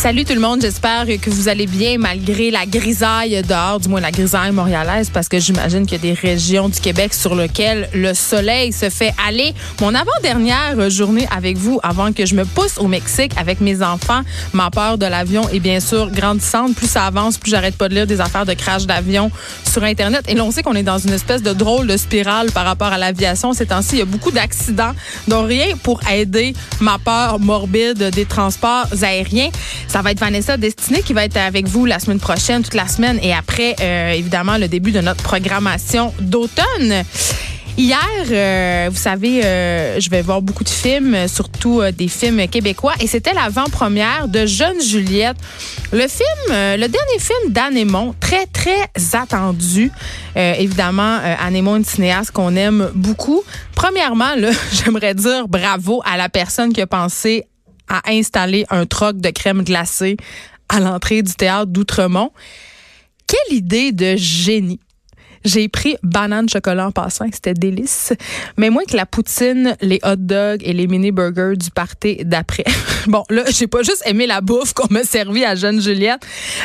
Salut tout le monde, j'espère que vous allez bien malgré la grisaille dehors, du moins la grisaille montréalaise, parce que j'imagine qu'il y a des régions du Québec sur lesquelles le soleil se fait aller. Mon avant-dernière journée avec vous, avant que je me pousse au Mexique avec mes enfants, ma peur de l'avion est bien sûr grandissante. Plus ça avance, plus j'arrête pas de lire des affaires de crash d'avion sur Internet. Et l'on sait qu'on est dans une espèce de drôle de spirale par rapport à l'aviation. Ces temps-ci, il y a beaucoup d'accidents, dont rien pour aider ma peur morbide des transports aériens. Ça va être Vanessa Destinée qui va être avec vous la semaine prochaine, toute la semaine, et après, euh, évidemment, le début de notre programmation d'automne. Hier, euh, vous savez, euh, je vais voir beaucoup de films, surtout euh, des films québécois, et c'était l'avant-première de Jeune Juliette. Le film, euh, le dernier film d'Anne très, très attendu. Euh, évidemment, Aymon, une cinéaste qu'on aime beaucoup. Premièrement, j'aimerais dire bravo à la personne qui a pensé à installer un troc de crème glacée à l'entrée du théâtre d'Outremont. Quelle idée de génie! J'ai pris banane chocolat en passant, c'était délice. Mais moins que la poutine, les hot dogs et les mini burgers du party d'après. bon, là, j'ai pas juste aimé la bouffe qu'on m'a servi à Jeune Juliette.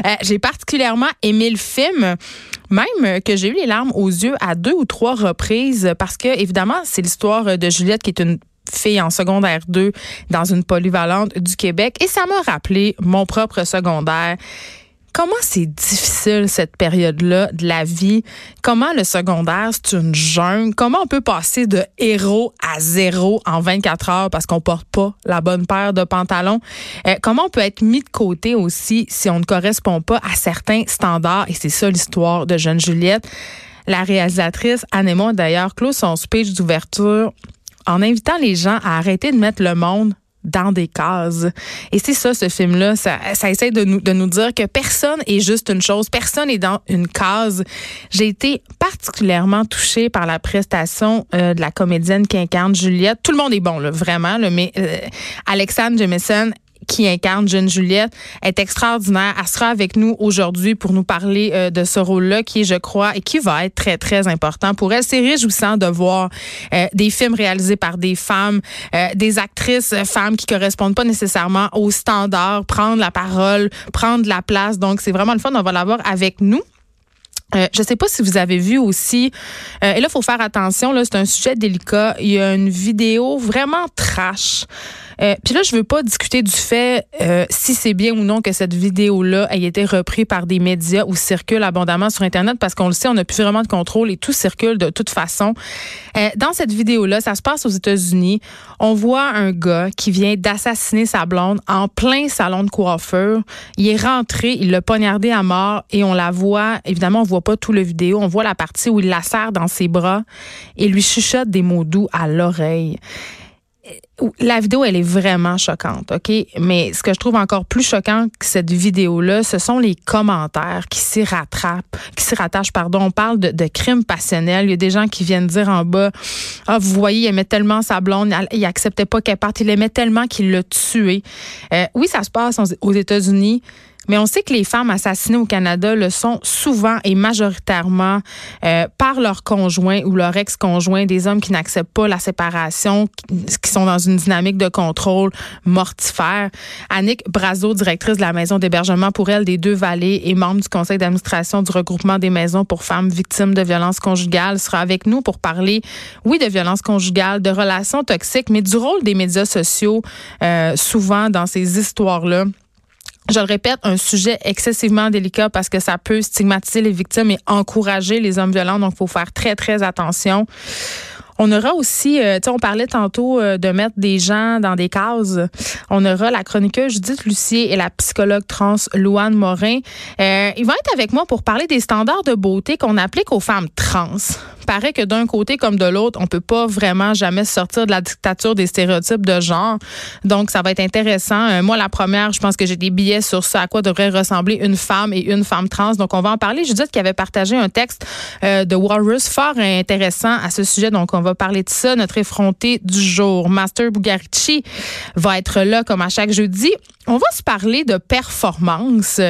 Euh, j'ai particulièrement aimé le film. Même que j'ai eu les larmes aux yeux à deux ou trois reprises parce que, évidemment, c'est l'histoire de Juliette qui est une fille en secondaire 2 dans une polyvalente du Québec et ça m'a rappelé mon propre secondaire. Comment c'est difficile cette période-là de la vie? Comment le secondaire, c'est une jungle? Comment on peut passer de héros à zéro en 24 heures parce qu'on porte pas la bonne paire de pantalons? Euh, comment on peut être mis de côté aussi si on ne correspond pas à certains standards? Et c'est ça l'histoire de Jeune Juliette. La réalisatrice Anne d'ailleurs, clôt son speech d'ouverture en invitant les gens à arrêter de mettre le monde dans des cases. Et c'est ça, ce film-là. Ça, essaie de nous, de nous dire que personne est juste une chose. Personne est dans une case. J'ai été particulièrement touchée par la prestation euh, de la comédienne qui incarne Juliette. Tout le monde est bon, vraiment. Mais euh, Alexandre Jemison qui incarne Jeune Juliette est extraordinaire. Elle sera avec nous aujourd'hui pour nous parler euh, de ce rôle-là qui je crois, et qui va être très, très important pour elle. C'est réjouissant de voir euh, des films réalisés par des femmes, euh, des actrices euh, femmes qui correspondent pas nécessairement aux standards, prendre la parole, prendre la place. Donc, c'est vraiment le fun. On va l'avoir avec nous. Je sais pas si vous avez vu aussi, et là, il faut faire attention, là, c'est un sujet délicat. Il y a une vidéo vraiment trash. Euh, Puis là, je veux pas discuter du fait euh, si c'est bien ou non que cette vidéo-là ait été reprise par des médias ou circule abondamment sur Internet parce qu'on le sait, on n'a plus vraiment de contrôle et tout circule de toute façon. Euh, dans cette vidéo-là, ça se passe aux États-Unis. On voit un gars qui vient d'assassiner sa blonde en plein salon de coiffeur. Il est rentré, il l'a poignardé à mort et on la voit, évidemment, on voit pas tout le vidéo, on voit la partie où il la serre dans ses bras et lui chuchote des mots doux à l'oreille. La vidéo, elle est vraiment choquante, OK? Mais ce que je trouve encore plus choquant que cette vidéo-là, ce sont les commentaires qui s'y rattrapent, qui s'y rattachent, pardon. On parle de, de crimes passionnels. Il y a des gens qui viennent dire en bas, ah, vous voyez, il aimait tellement sa blonde, il acceptait pas qu'elle parte, il aimait tellement qu'il l'a tuée. Euh, oui, ça se passe aux États-Unis. Mais on sait que les femmes assassinées au Canada le sont souvent et majoritairement euh, par leur conjoint ou leur ex-conjoint, des hommes qui n'acceptent pas la séparation, qui, sont dans une dynamique de contrôle mortifère. Annick Brazo, directrice de la maison d'hébergement pour elle des Deux-Vallées et membre du conseil d'administration du regroupement des maisons pour femmes victimes de violences conjugales, sera avec nous pour parler, oui, de violences conjugales, de relations toxiques, mais du rôle des médias sociaux euh, souvent dans ces histoires-là. Je le répète, un sujet excessivement délicat parce que ça peut stigmatiser les victimes et encourager les hommes violents. Donc, il faut faire très, très attention. On aura aussi, euh, tu sais, on parlait tantôt euh, de mettre des gens dans des cases. On aura la chroniqueuse Judith Lucier et la psychologue trans Louane Morin. Euh, ils vont être avec moi pour parler des standards de beauté qu'on applique aux femmes trans. Paraît que d'un côté comme de l'autre, on peut pas vraiment jamais sortir de la dictature des stéréotypes de genre. Donc, ça va être intéressant. moi, la première, je pense que j'ai des billets sur ça, à quoi devrait ressembler une femme et une femme trans. Donc, on va en parler. Judith qui avait partagé un texte de Walrus fort intéressant à ce sujet. Donc, on va parler de ça. Notre effronté du jour, Master Bugarici, va être là comme à chaque jeudi. On va se parler de performance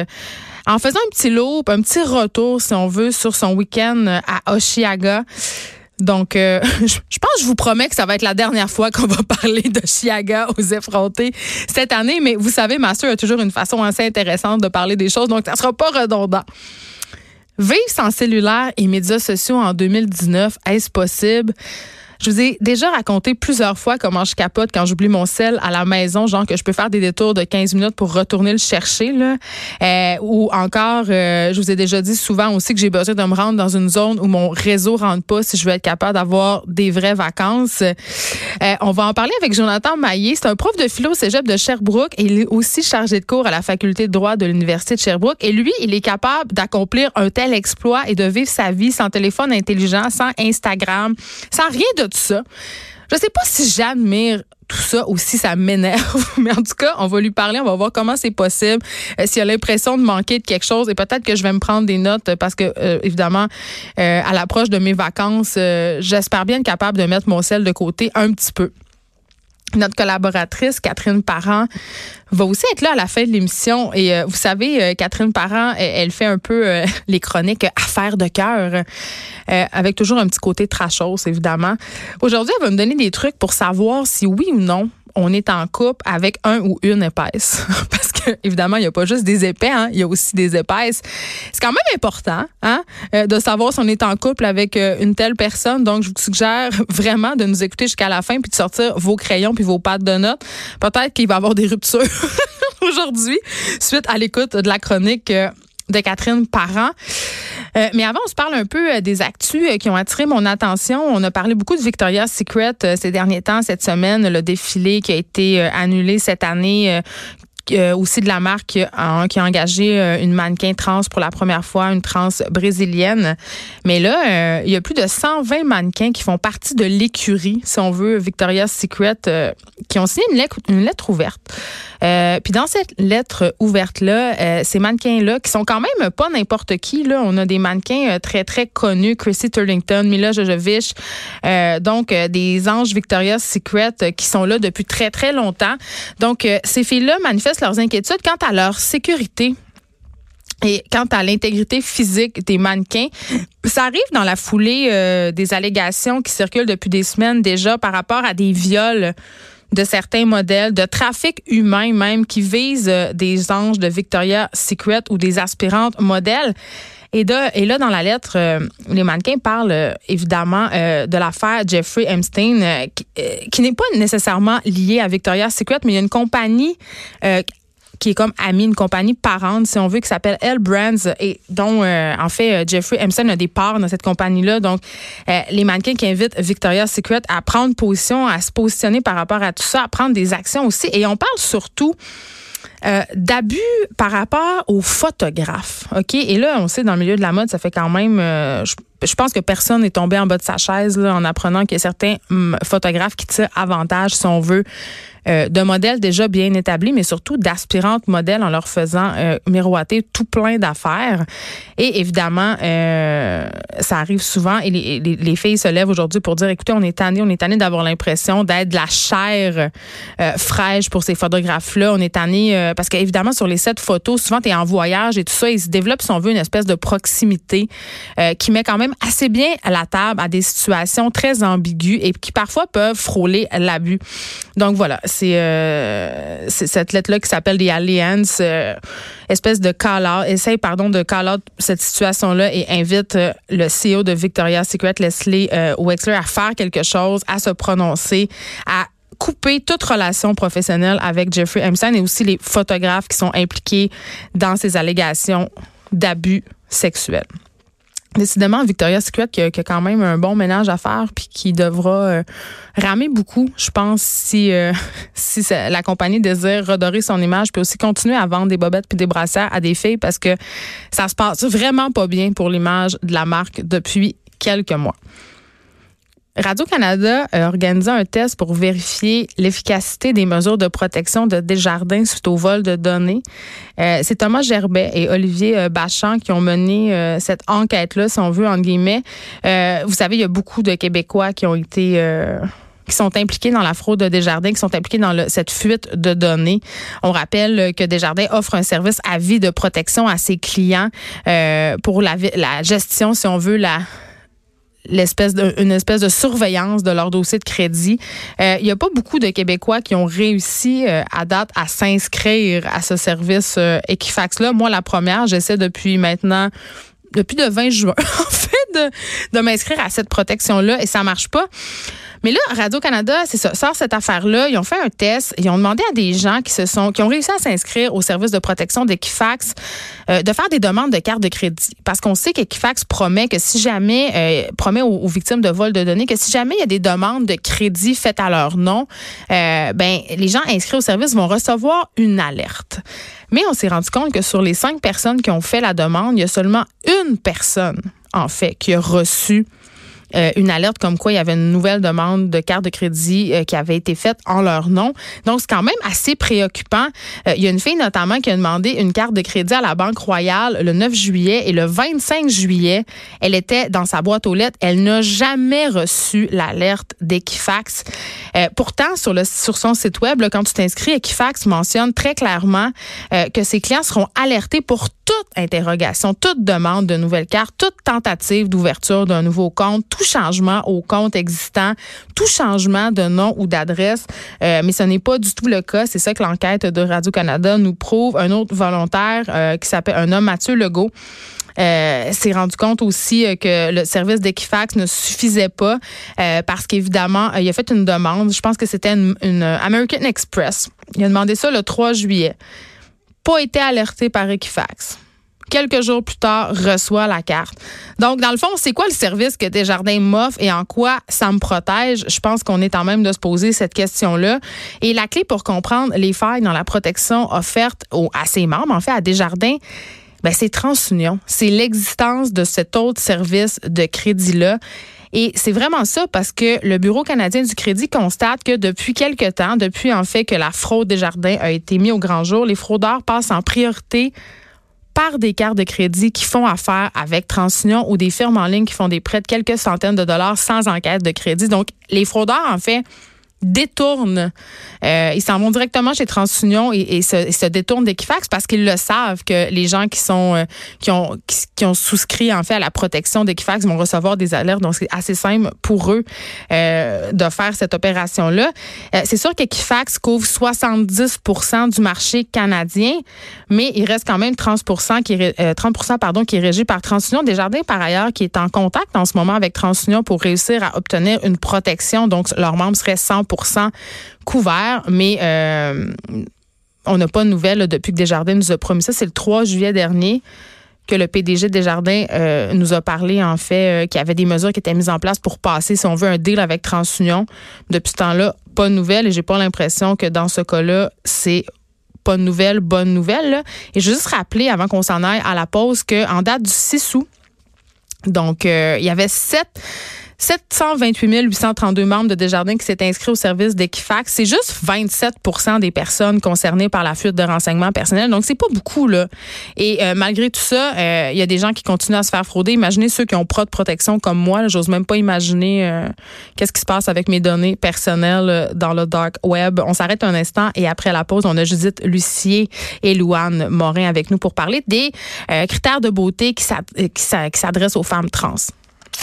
en faisant un petit loop, un petit retour, si on veut, sur son week-end à Oshiaga. Donc, euh, je pense, je vous promets que ça va être la dernière fois qu'on va parler de aux effrontés cette année. Mais vous savez, Master a toujours une façon assez intéressante de parler des choses, donc ça sera pas redondant. Vivre sans cellulaire et médias sociaux en 2019, est-ce possible? Je vous ai déjà raconté plusieurs fois comment je capote quand j'oublie mon sel à la maison, genre que je peux faire des détours de 15 minutes pour retourner le chercher. Là. Euh, ou encore, euh, je vous ai déjà dit souvent aussi que j'ai besoin de me rendre dans une zone où mon réseau rentre pas si je veux être capable d'avoir des vraies vacances. Euh, on va en parler avec Jonathan Maillé. C'est un prof de philo cégep de Sherbrooke il est aussi chargé de cours à la faculté de droit de l'Université de Sherbrooke. Et lui, il est capable d'accomplir un tel exploit et de vivre sa vie sans téléphone intelligent, sans Instagram, sans rien de tout ça. Je sais pas si j'admire tout ça aussi, ça m'énerve. Mais en tout cas, on va lui parler, on va voir comment c'est possible, euh, s'il a l'impression de manquer de quelque chose. Et peut-être que je vais me prendre des notes parce que, euh, évidemment, euh, à l'approche de mes vacances, j'espère bien être capable de mettre mon sel de côté un petit peu. Notre collaboratrice, Catherine Parent, va aussi être là à la fin de l'émission. Et euh, vous savez, euh, Catherine Parent, elle, fait un peu euh, les chroniques affaires de cœur, avec toujours un petit côté trashos, évidemment. Aujourd'hui, elle va me donner des trucs pour savoir si oui ou non on est en couple avec un ou une épaisse. Parce que, évidemment, il n'y a pas juste des épais, hein, il y a aussi des épaisses. C'est quand même important hein, euh, de savoir si on est en couple avec euh, une telle personne. Donc, je vous suggère vraiment de nous écouter jusqu'à la fin puis de sortir vos crayons puis vos pattes de notes. Peut-être qu'il va y avoir des ruptures aujourd'hui suite à l'écoute de la chronique euh, de Catherine Parent. Euh, mais avant, on se parle un peu euh, des actus euh, qui ont attiré mon attention. On a parlé beaucoup de Victoria's Secret ces derniers temps, cette semaine, le défilé qui a été annulé cette année, aussi de la marque qui a engagé une mannequin trans pour la première fois, une trans brésilienne. Mais là, il y a plus de 120 mannequins qui font partie de l'écurie, si on veut, Victoria's Secret, qui ont signé une lettre, une lettre ouverte euh, puis dans cette lettre ouverte-là, euh, ces mannequins-là, qui sont quand même pas n'importe qui, là, on a des mannequins euh, très, très connus, Chrissy Turlington, Mila Jojovic, donc des anges Victoria's Secret qui sont là depuis très, très longtemps. Donc, ces filles-là manifestent leurs inquiétudes quant à leur sécurité et quant à l'intégrité physique des mannequins, ça arrive dans la foulée des allégations qui circulent depuis des semaines déjà par rapport à des viols de certains modèles, de trafic humain même, qui visent euh, des anges de Victoria's Secret ou des aspirantes modèles. Et, là, dans la lettre, euh, les mannequins parlent euh, évidemment de l'affaire Jeffrey Epstein, qui, n'est pas nécessairement liée à Victoria's Secret, mais il y a une compagnie qui est comme ami, une compagnie parente, si on veut, qui s'appelle L Brands et dont, euh, en fait, euh, Jeffrey Epstein a des parts dans cette compagnie-là. Donc, euh, les mannequins qui invitent Victoria's Secret à prendre position, à se positionner par rapport à tout ça, à prendre des actions aussi. Et on parle surtout d'abus par rapport aux photographes. OK? Et là, on sait, dans le milieu de la mode, ça fait quand même, je pense que personne n'est tombé en bas de sa chaise là, en apprenant qu'il y a certains hum, photographes qui tirent avantage, si on veut, euh, de modèles déjà bien établis, mais surtout d'aspirantes modèles en leur faisant euh, miroiter tout plein d'affaires. Et évidemment, euh, ça arrive souvent et les, les, les, filles se lèvent aujourd'hui pour dire, écoutez, on est tanné, on est tanné d'avoir l'impression d'être de la chair euh, fraîche pour ces photographes-là. On est tanné parce qu'évidemment, sur les sept photos, souvent, tu es en voyage et tout ça, il se développe, si on veut, une espèce de proximité qui met quand même assez bien à la table à des situations très ambiguës et qui parfois peuvent frôler l'abus. Donc voilà, euh, c'est cette lettre-là qui s'appelle The Alliance, euh, espèce de call-out, essaye, pardon, de call-out cette situation-là et invite euh, le CEO de Victoria's Secret, Leslie Wexler, à faire quelque chose, à se prononcer, à couper toute relation professionnelle avec Jeffrey Epstein et aussi les photographes qui sont impliqués dans ces allégations d'abus sexuels. Décidément, Victoria's Secret qui a, quand même un bon ménage à faire puis qui devra euh, ramer beaucoup, je pense, si euh, si la compagnie désire redorer son image puis aussi continuer à vendre des bobettes puis des brassières à des filles parce que ça se passe vraiment pas bien pour l'image de la marque depuis quelques mois. Radio-Canada a organisé un test pour vérifier l'efficacité des mesures de protection de Desjardins suite au vol de données. Euh, c'est Thomas Gerbet et Olivier euh, Bachand qui ont mené euh, cette enquête-là, si on veut, en guillemets. vous savez, il y a beaucoup de Québécois qui ont été qui sont impliqués dans la fraude de Desjardins, qui sont impliqués dans cette fuite de données. On rappelle que Desjardins offre un service à vie de protection à ses clients pour la, la gestion, si on veut, la l'espèce de, une espèce de surveillance de leur dossier de crédit. Euh, il n'y a pas beaucoup de Québécois qui ont réussi euh, à date à s'inscrire à ce service euh, Equifax-là. Moi, la première, j'essaie depuis maintenant depuis le 20 juin, en fait, de, de m'inscrire à cette protection-là et ça marche pas. Mais là, Radio-Canada, c'est sort cette affaire-là. Ils ont fait un test. Ils ont demandé à des gens qui se sont, qui ont réussi à s'inscrire au service de protection d'Equifax euh, de faire des demandes de carte de crédit. Parce qu'on sait qu'Equifax promet que si jamais, euh, promet aux, victimes de vol de données que si jamais il y a des demandes de crédit faites à leur nom, euh, ben, les gens inscrits au service vont recevoir une alerte. Mais on s'est rendu compte que sur les cinq personnes qui ont fait la demande, il y a seulement une personne, en fait, qui a reçu euh, une alerte comme quoi il y avait une nouvelle demande de carte de crédit euh, qui avait été faite en leur nom. Donc, c'est quand même assez préoccupant. Euh, il y a une fille notamment qui a demandé une carte de crédit à la Banque Royale le 9 juillet et le 25 juillet, elle était dans sa boîte aux lettres. Elle n'a jamais reçu l'alerte d'Equifax. pourtant, sur, son site web, quand tu t'inscris, Equifax mentionne très clairement que ses clients seront alertés pour toute interrogation, toute demande de nouvelles cartes, toute tentative d'ouverture d'un nouveau compte, tout changement au compte existant, tout changement de nom ou d'adresse. Euh, mais ce n'est pas du tout le cas. C'est ça que l'enquête de Radio-Canada nous prouve. Un autre volontaire euh, qui s'appelle un homme, Mathieu Legault, euh, s'est rendu compte aussi que le service d'Equifax ne suffisait pas parce qu'évidemment, il a fait une demande. Je pense que c'était une, American Express. Il a demandé ça le 3 juillet. Pas été alerté par Equifax quelques jours plus tard, reçoit la carte. Donc, dans le fond, c'est quoi le service que Desjardins m'offre et en quoi ça me protège? Je pense qu'on est en même de se poser cette question-là. Et la clé pour comprendre les failles dans la protection offerte aux, à ses membres, en fait, à Desjardins, ben, c'est TransUnion. C'est l'existence de cet autre service de crédit-là. Et c'est vraiment ça parce que le Bureau canadien du crédit constate que depuis quelque temps, depuis en fait que la fraude des jardins a été mise au grand jour, les fraudeurs passent en priorité par des cartes de crédit qui font affaire avec TransUnion ou des firmes en ligne qui font des prêts de quelques centaines de dollars sans enquête de crédit. Donc, les fraudeurs, en fait, détournent. Euh, ils s'en vont directement chez TransUnion et, se, détournent d'Equifax parce qu'ils le savent que les gens qui sont euh, qui ont qui, ont souscrit en fait à la protection d'Equifax vont recevoir des alertes. Donc c'est assez simple pour eux euh, de faire cette opération là. c'est sûr qu'Equifax couvre 70% du marché canadien, mais il reste quand même 30% qui est 30% pardon qui est régi par TransUnion. Desjardins par ailleurs qui est en contact en ce moment avec TransUnion pour réussir à obtenir une protection. Donc leurs membres seraient 100 couvert, mais euh, on n'a pas de nouvelles depuis que Desjardins nous a promis ça. C'est le 3 juillet dernier que le PDG de Desjardins euh, nous a parlé, en fait, euh, qu'il y avait des mesures qui étaient mises en place pour passer, si on veut, un deal avec TransUnion. Depuis ce temps-là, pas de nouvelles et j'ai pas l'impression que dans ce cas-là, c'est pas de nouvelles, bonne nouvelle. Et je veux juste rappeler, avant qu'on s'en aille à la pause, qu'en date du 6 août, donc, il y avait sept 728 832 membres de Desjardins qui s'est inscrits au service d'Equifax. C'est juste 27% des personnes concernées par la fuite de renseignements personnels. Donc, c'est pas beaucoup, là. Et euh, malgré tout ça, euh, il y a des gens qui continuent à se faire frauder. Imaginez ceux qui ont pas de protection comme moi. J'ose même pas imaginer euh, qu'est-ce qui se passe avec mes données personnelles dans le dark web. On s'arrête un instant et après la pause, on a Judith Lucier et Louane Morin avec nous pour parler des critères de beauté qui s'adressent aux femmes trans.